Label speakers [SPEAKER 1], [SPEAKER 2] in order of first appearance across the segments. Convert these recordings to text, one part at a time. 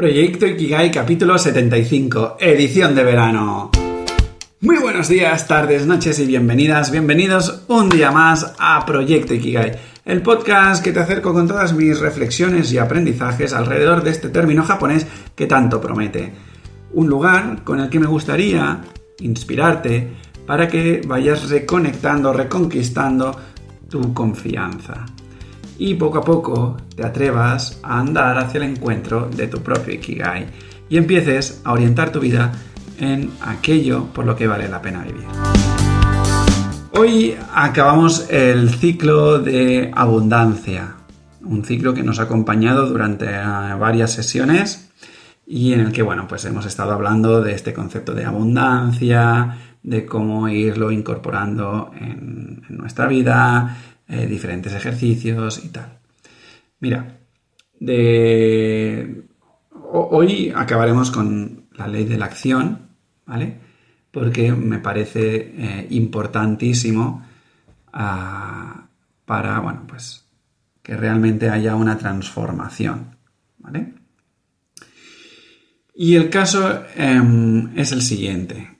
[SPEAKER 1] Proyecto Ikigai capítulo 75, edición de verano. Muy buenos días, tardes, noches y bienvenidas, bienvenidos un día más a Proyecto Ikigai, el podcast que te acerco con todas mis reflexiones y aprendizajes alrededor de este término japonés que tanto promete. Un lugar con el que me gustaría inspirarte para que vayas reconectando, reconquistando tu confianza y poco a poco te atrevas a andar hacia el encuentro de tu propio Ikigai y empieces a orientar tu vida en aquello por lo que vale la pena vivir. Hoy acabamos el ciclo de abundancia, un ciclo que nos ha acompañado durante varias sesiones y en el que, bueno, pues hemos estado hablando de este concepto de abundancia, de cómo irlo incorporando en, en nuestra vida, eh, diferentes ejercicios y tal. Mira, de... hoy acabaremos con la ley de la acción, ¿vale? Porque me parece eh, importantísimo ah, para, bueno, pues que realmente haya una transformación, ¿vale? Y el caso em, es el siguiente.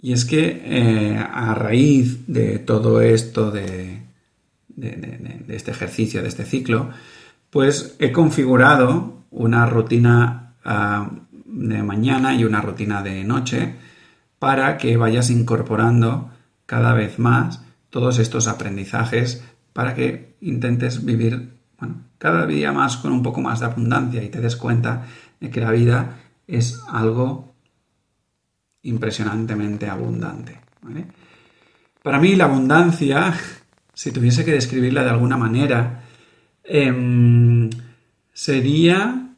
[SPEAKER 1] Y es que eh, a raíz de todo esto de, de, este ejercicio, de este ciclo, pues he configurado una rutina ah, de mañana y una rutina de noche para que vayas incorporando cada vez más todos estos aprendizajes para que intentes vivir cada día más con un poco más de abundancia y te des cuenta de que la vida es algo impresionantemente abundante. Para mí la abundancia si tuviese que describirla de alguna manera, em, sería,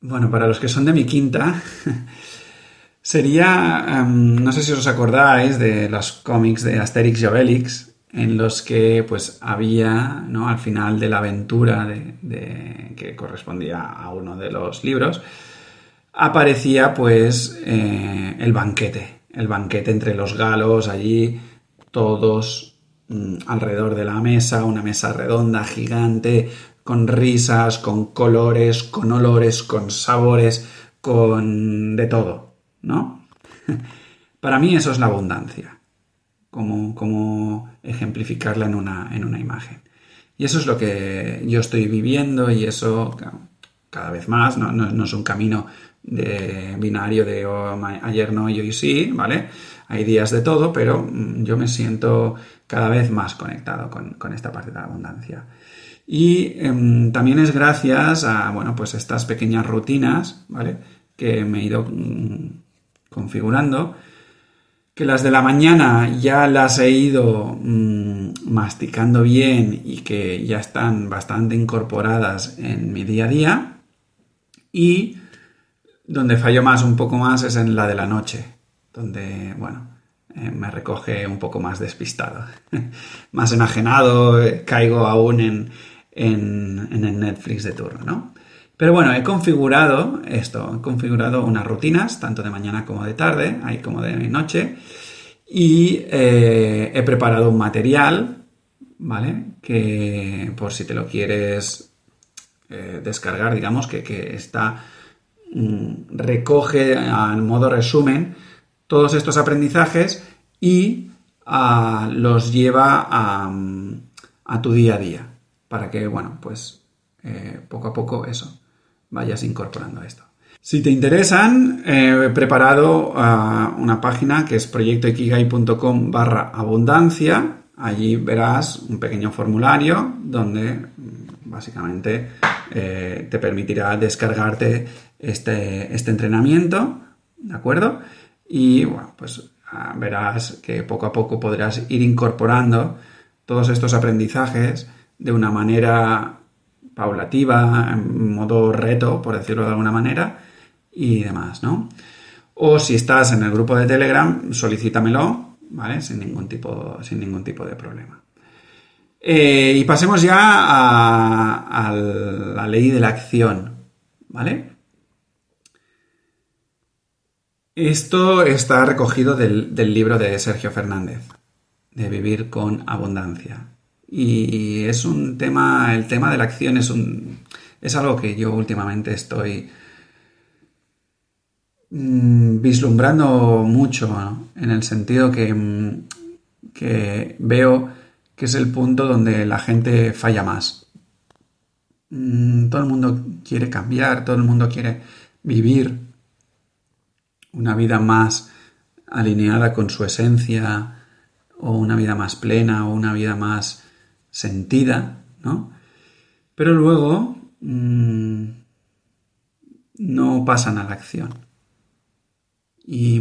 [SPEAKER 1] bueno, para los que son de mi quinta, sería, em, no sé si os acordáis de los cómics de Asterix y Obelix, en los que pues había, ¿no? Al final de la aventura de, que correspondía a uno de los libros, aparecía pues eh, el banquete, el banquete entre los galos allí, todos Mm, alrededor de la mesa, una mesa redonda, gigante, con risas, con colores, con olores, con sabores, con de todo, ¿no? Para mí eso es la abundancia, como, como ejemplificarla en una, en una imagen. Y eso es lo que yo estoy viviendo y eso cada vez más, no, no, es un camino de binario de oh, ayer no y hoy sí, ¿vale? Hay días de todo, pero mm, yo me siento cada vez más conectado con, esta parte de la abundancia. Y em, también es gracias a, bueno, pues estas pequeñas rutinas, ¿vale? Que me he ido mm, configurando, que las de la mañana ya las he ido mm, masticando bien y que ya están bastante incorporadas en mi día a día. Y donde fallo más, un poco más, es en la de la noche, donde, bueno, eh, me recoge un poco más despistado. más enajenado, eh, caigo aún en, en, el Netflix de turno, ¿no? Pero bueno, he configurado esto, he configurado unas rutinas, tanto de mañana como de tarde, ahí como de noche, y eh, he preparado un material, ¿vale? Que por si te lo quieres descargar, digamos, que, que está, mm, recoge al modo resumen todos estos aprendizajes y ah, los lleva a, tu día a día para que, bueno, pues eh, poco a poco eso, vayas incorporando esto. Si te interesan, he preparado ah, una página que es proyectoikigai.com barra abundancia. Allí verás un pequeño formulario donde mm, básicamente eh, te permitirá descargarte este, este entrenamiento, ¿de acuerdo? Y bueno, pues ah, verás que poco a poco podrás ir incorporando todos estos aprendizajes de una manera paulativa, en modo reto, por decirlo de alguna manera, y demás, ¿no? O si estás en el grupo de Telegram, solicítamelo, ¿vale? Sin ningún tipo, sin ningún tipo de problema. Eh, y pasemos ya a la ley de la acción, ¿vale? Esto está recogido del, libro de Sergio Fernández, de Vivir con Abundancia. Y es un tema, el tema de la acción es algo que yo últimamente estoy mm, vislumbrando mucho, en el sentido que, mm, que veo que es el punto donde la gente falla más. Mm, todo el mundo quiere cambiar, todo el mundo quiere vivir una vida más alineada con su esencia, o una vida más plena, o una vida más sentida, ¿no? Pero luego mm, no pasan a la acción. Y,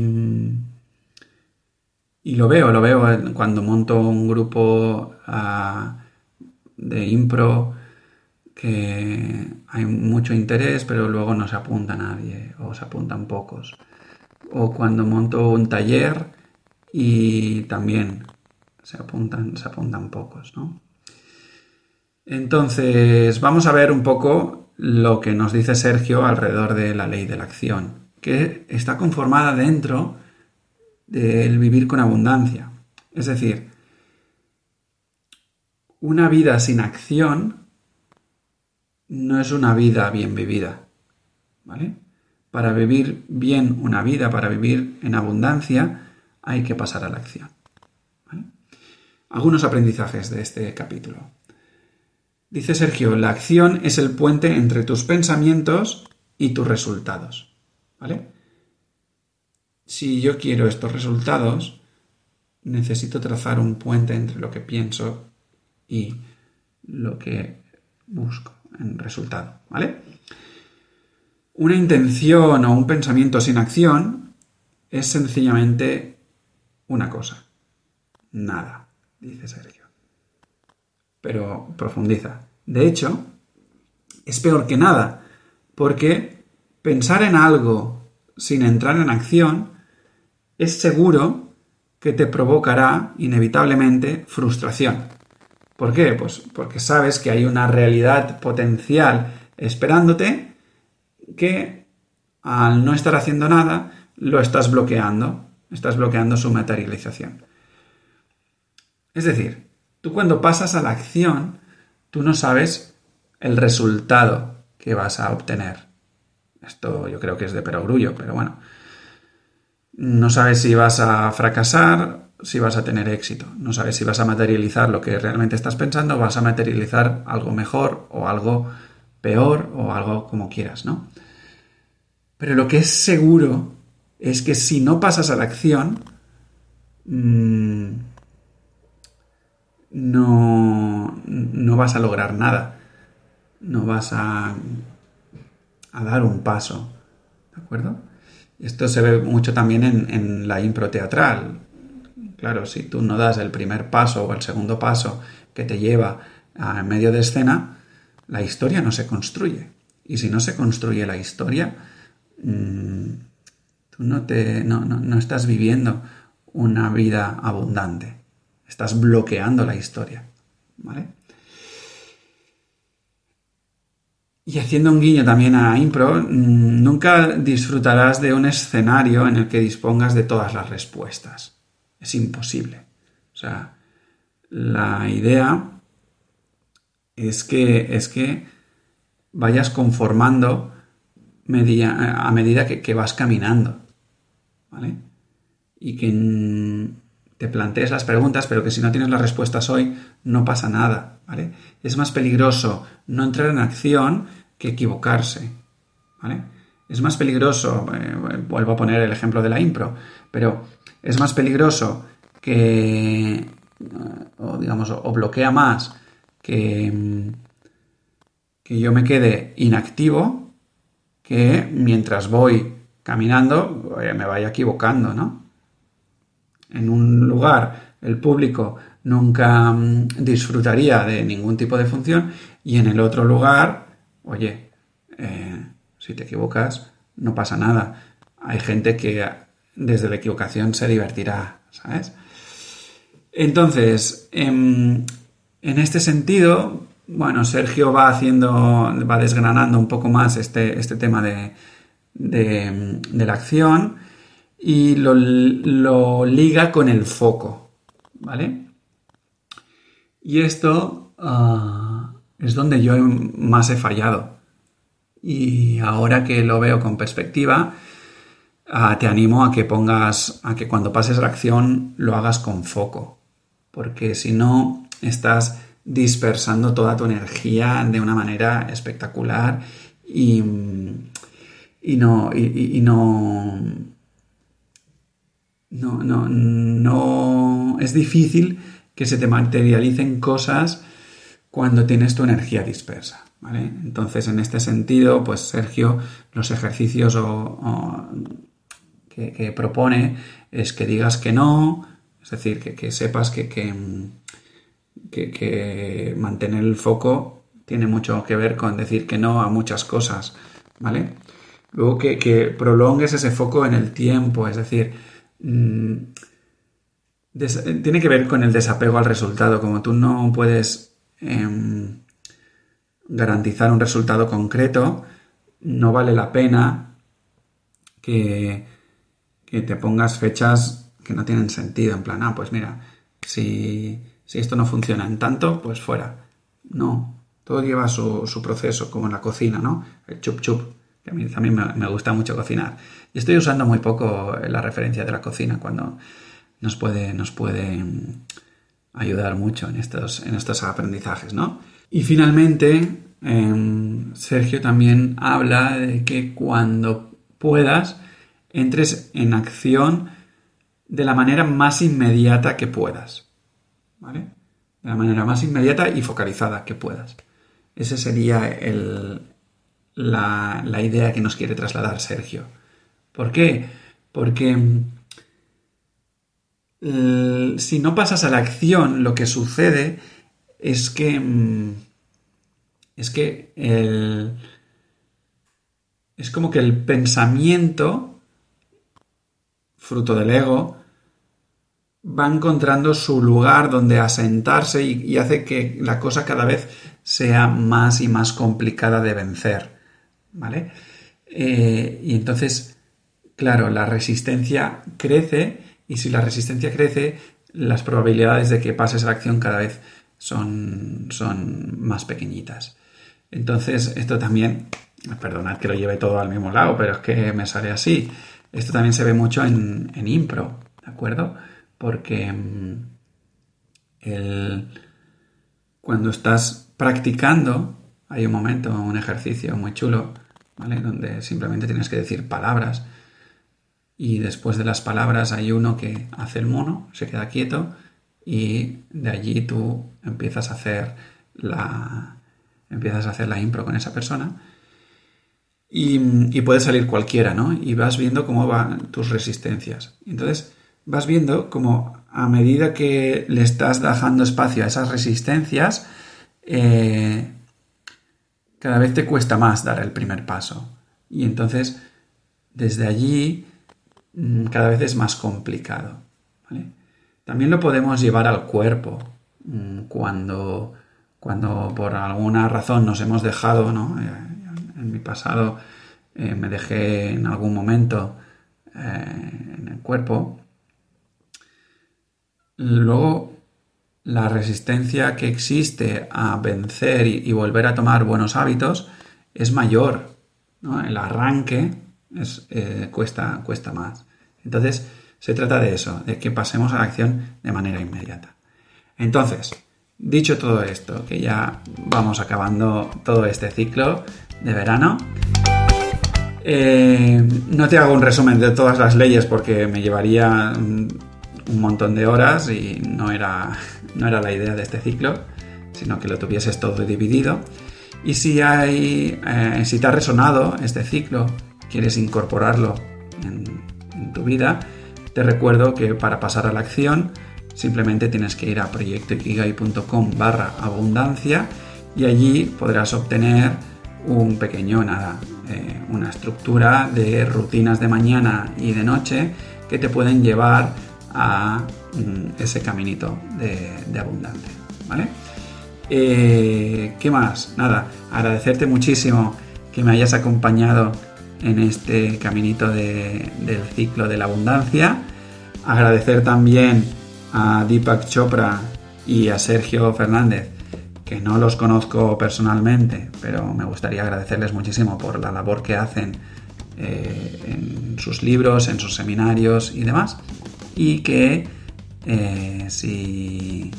[SPEAKER 1] y, lo veo, lo veo cuando monto un grupo ah, de impro que hay mucho interés, pero luego no se apunta nadie o se apuntan pocos. O cuando monto un taller y también se apuntan, se apuntan pocos, ¿no? Entonces, vamos a ver un poco lo que nos dice Sergio alrededor de la ley de la acción, que está conformada dentro del vivir con abundancia. Es decir, una vida sin acción no es una vida bien vivida. ¿Vale? Para vivir bien una vida, para vivir en abundancia, hay que pasar a la acción. Algunos aprendizajes de este capítulo. Dice Sergio, la acción es el puente entre tus pensamientos y tus resultados. ¿Vale? Si yo quiero estos resultados, necesito trazar un puente entre lo que pienso y lo que busco en resultado. ¿Vale? Una intención o un pensamiento sin acción es sencillamente una cosa. Nada, dice Sergio pero profundiza. De hecho, es peor que nada, porque pensar en algo sin entrar en acción es seguro que te provocará inevitablemente frustración. ¿Por qué? Pues porque sabes que hay una realidad potencial esperándote que al no estar haciendo nada lo estás bloqueando, estás bloqueando su materialización. Es decir, Tú cuando pasas a la acción, tú no sabes el resultado que vas a obtener. Esto yo creo que es de perogrullo, pero bueno. No sabes si vas a fracasar, si vas a tener éxito. No sabes si vas a materializar lo que realmente estás pensando, vas a materializar algo mejor o algo peor o algo como quieras, ¿no? Pero lo que es seguro es que si no pasas a la acción, mmm, no, no vas a lograr nada. No vas a, a dar un paso. ¿De acuerdo? Esto se ve mucho también en, en la impro teatral. Claro, si tú no das el primer paso o el segundo paso que te lleva a medio de escena, la historia no se construye. Y si no se construye la historia, mm, tú no, te, no, no estás viviendo una vida abundante. Estás bloqueando la historia. ¿Vale? Y haciendo un guiño también a Impro, mm, nunca disfrutarás de un escenario en el que dispongas de todas las respuestas. Es imposible. O sea, la idea es que, es que vayas conformando a medida que, vas caminando. ¿Vale? Y que te plantees las preguntas, pero que si no tienes las respuestas hoy, no pasa nada, ¿vale? Es más peligroso no entrar en acción que equivocarse, ¿vale? Es más peligroso, eh, vuelvo a poner el ejemplo de la impro, pero es más peligroso que, o digamos, o bloquea más que, que yo me quede inactivo mientras voy caminando me vaya equivocando, ¿no? en un lugar el público nunca mm, disfrutaría de ningún tipo de función y en el otro lugar, oye, eh, si te equivocas, no pasa nada. Hay gente que desde la equivocación se divertirá, ¿sabes? Entonces, em, en, este sentido, bueno, Sergio va haciendo, va desgranando un poco más este, este tema de, de, la acción y lo, liga con el foco, ¿vale? Y esto ah, es donde yo más he fallado, Y ahora que lo veo con perspectiva, ah, te animo a que pongas, a que cuando pases la acción lo hagas con foco. Porque si no, estás dispersando toda tu energía de una manera espectacular y, no, y, no, no, no, no, es difícil que se te materialicen cosas cuando tienes tu energía dispersa. ¿vale? Entonces, en este sentido, pues Sergio, los ejercicios que, propone es que digas que no, es decir, que, sepas que, mantener el foco tiene mucho que ver con decir que no a muchas cosas, ¿vale? Luego que, prolongues ese foco en el tiempo, es decir, mm, tiene que ver con el desapego al resultado, como tú no puedes em, garantizar un resultado concreto, no vale la pena que, que te pongas fechas que no tienen sentido, en plan, ah, pues mira, si si esto no funciona en tanto, pues fuera. No, todo lleva su, proceso, como en la cocina, ¿no? El chup chup, que a mí también me, gusta mucho cocinar. Y estoy usando muy poco la referencia de la cocina cuando nos puede, nos puede mm, ayudar mucho en estos, en estos aprendizajes, ¿no? Y finalmente, em, Sergio también habla de que cuando puedas, entres en acción de la manera más inmediata que puedas. ¿Vale? De la manera más inmediata y focalizada que puedas. Esa sería la, idea que nos quiere trasladar Sergio. ¿Por qué? Porque mm, si no pasas a la acción, lo que sucede es que mm, es que el, es como que el pensamiento fruto del ego va encontrando su lugar donde asentarse y, hace que la cosa cada vez sea más y más complicada de vencer. ¿Vale? Eh, y entonces, claro, la resistencia crece y si la resistencia crece, las probabilidades de que pases a la acción cada vez son, son más pequeñitas. Entonces, esto también, perdonad que lo lleve todo al mismo lado, pero es que me sale así. Esto también se ve mucho en, en impro, ¿de acuerdo? Porque mm, cuando estás practicando, hay un momento, un ejercicio muy chulo, ¿vale? Donde simplemente tienes que decir palabras y después de las palabras hay uno que hace el mono, se queda quieto y de allí tú empiezas a hacer la empiezas a hacer la impro con esa persona y, y puede salir cualquiera, ¿no? Y vas viendo cómo van tus resistencias. Entonces, vas viendo como a medida que le estás dejando espacio a esas resistencias, eh, cada vez te cuesta más dar el primer paso. Y entonces, desde allí, mm, cada vez es más complicado. También lo podemos llevar al cuerpo. Mm, cuando, cuando por alguna razón nos hemos dejado, ¿no? Eh, en mi pasado eh, me dejé en algún momento en el cuerpo, Luego, la resistencia que existe a vencer y, volver a tomar buenos hábitos es mayor. El arranque eh, cuesta, cuesta más. Entonces, se trata de eso, de que pasemos a la acción de manera inmediata. Entonces, dicho todo esto, que ya vamos acabando todo este ciclo de verano, eh, no te hago un resumen de todas las leyes porque me llevaría mm, un montón de horas y no era, no era la idea de este ciclo, sino que lo tuvieses todo dividido. Y si, hay, eh, si te ha resonado este ciclo, quieres incorporarlo en, tu vida, te recuerdo que para pasar a la acción simplemente tienes que ir a proyectoikigai.com barra abundancia y allí podrás obtener un pequeño, nada, eh, una estructura de rutinas de mañana y de noche que te pueden llevar a mm, ese caminito de, abundancia. ¿Vale? Eh, ¿Qué más? Nada, agradecerte muchísimo que me hayas acompañado en este caminito del ciclo de la abundancia. Agradecer también a Deepak Chopra y a Sergio Fernández que que no los conozco personalmente, pero me gustaría agradecerles muchísimo por la labor que hacen eh, en sus libros, en sus seminarios y demás. Y que eh, si,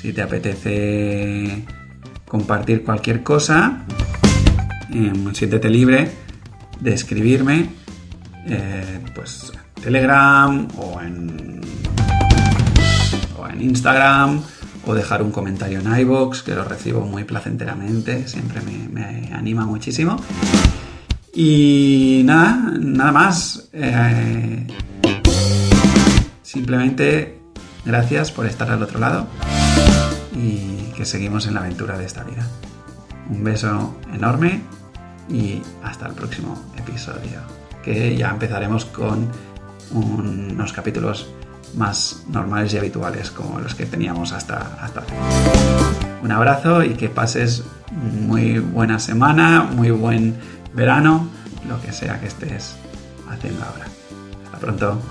[SPEAKER 1] si te apetece compartir cualquier cosa, em, siéntete libre de escribirme eh, pues en Telegram o en, o en Instagram o dejar un comentario en iBox que lo recibo muy placenteramente, siempre me, anima muchísimo. Y nada, nada más. Eh, simplemente gracias por estar al otro lado y que seguimos en la aventura de esta vida. Un beso enorme y hasta el próximo episodio, que ya empezaremos con unos capítulos más normales y habituales como los que teníamos hasta, hasta Un abrazo y que pases muy buena semana, muy buen verano, lo que sea que estés haciendo ahora. Hasta pronto.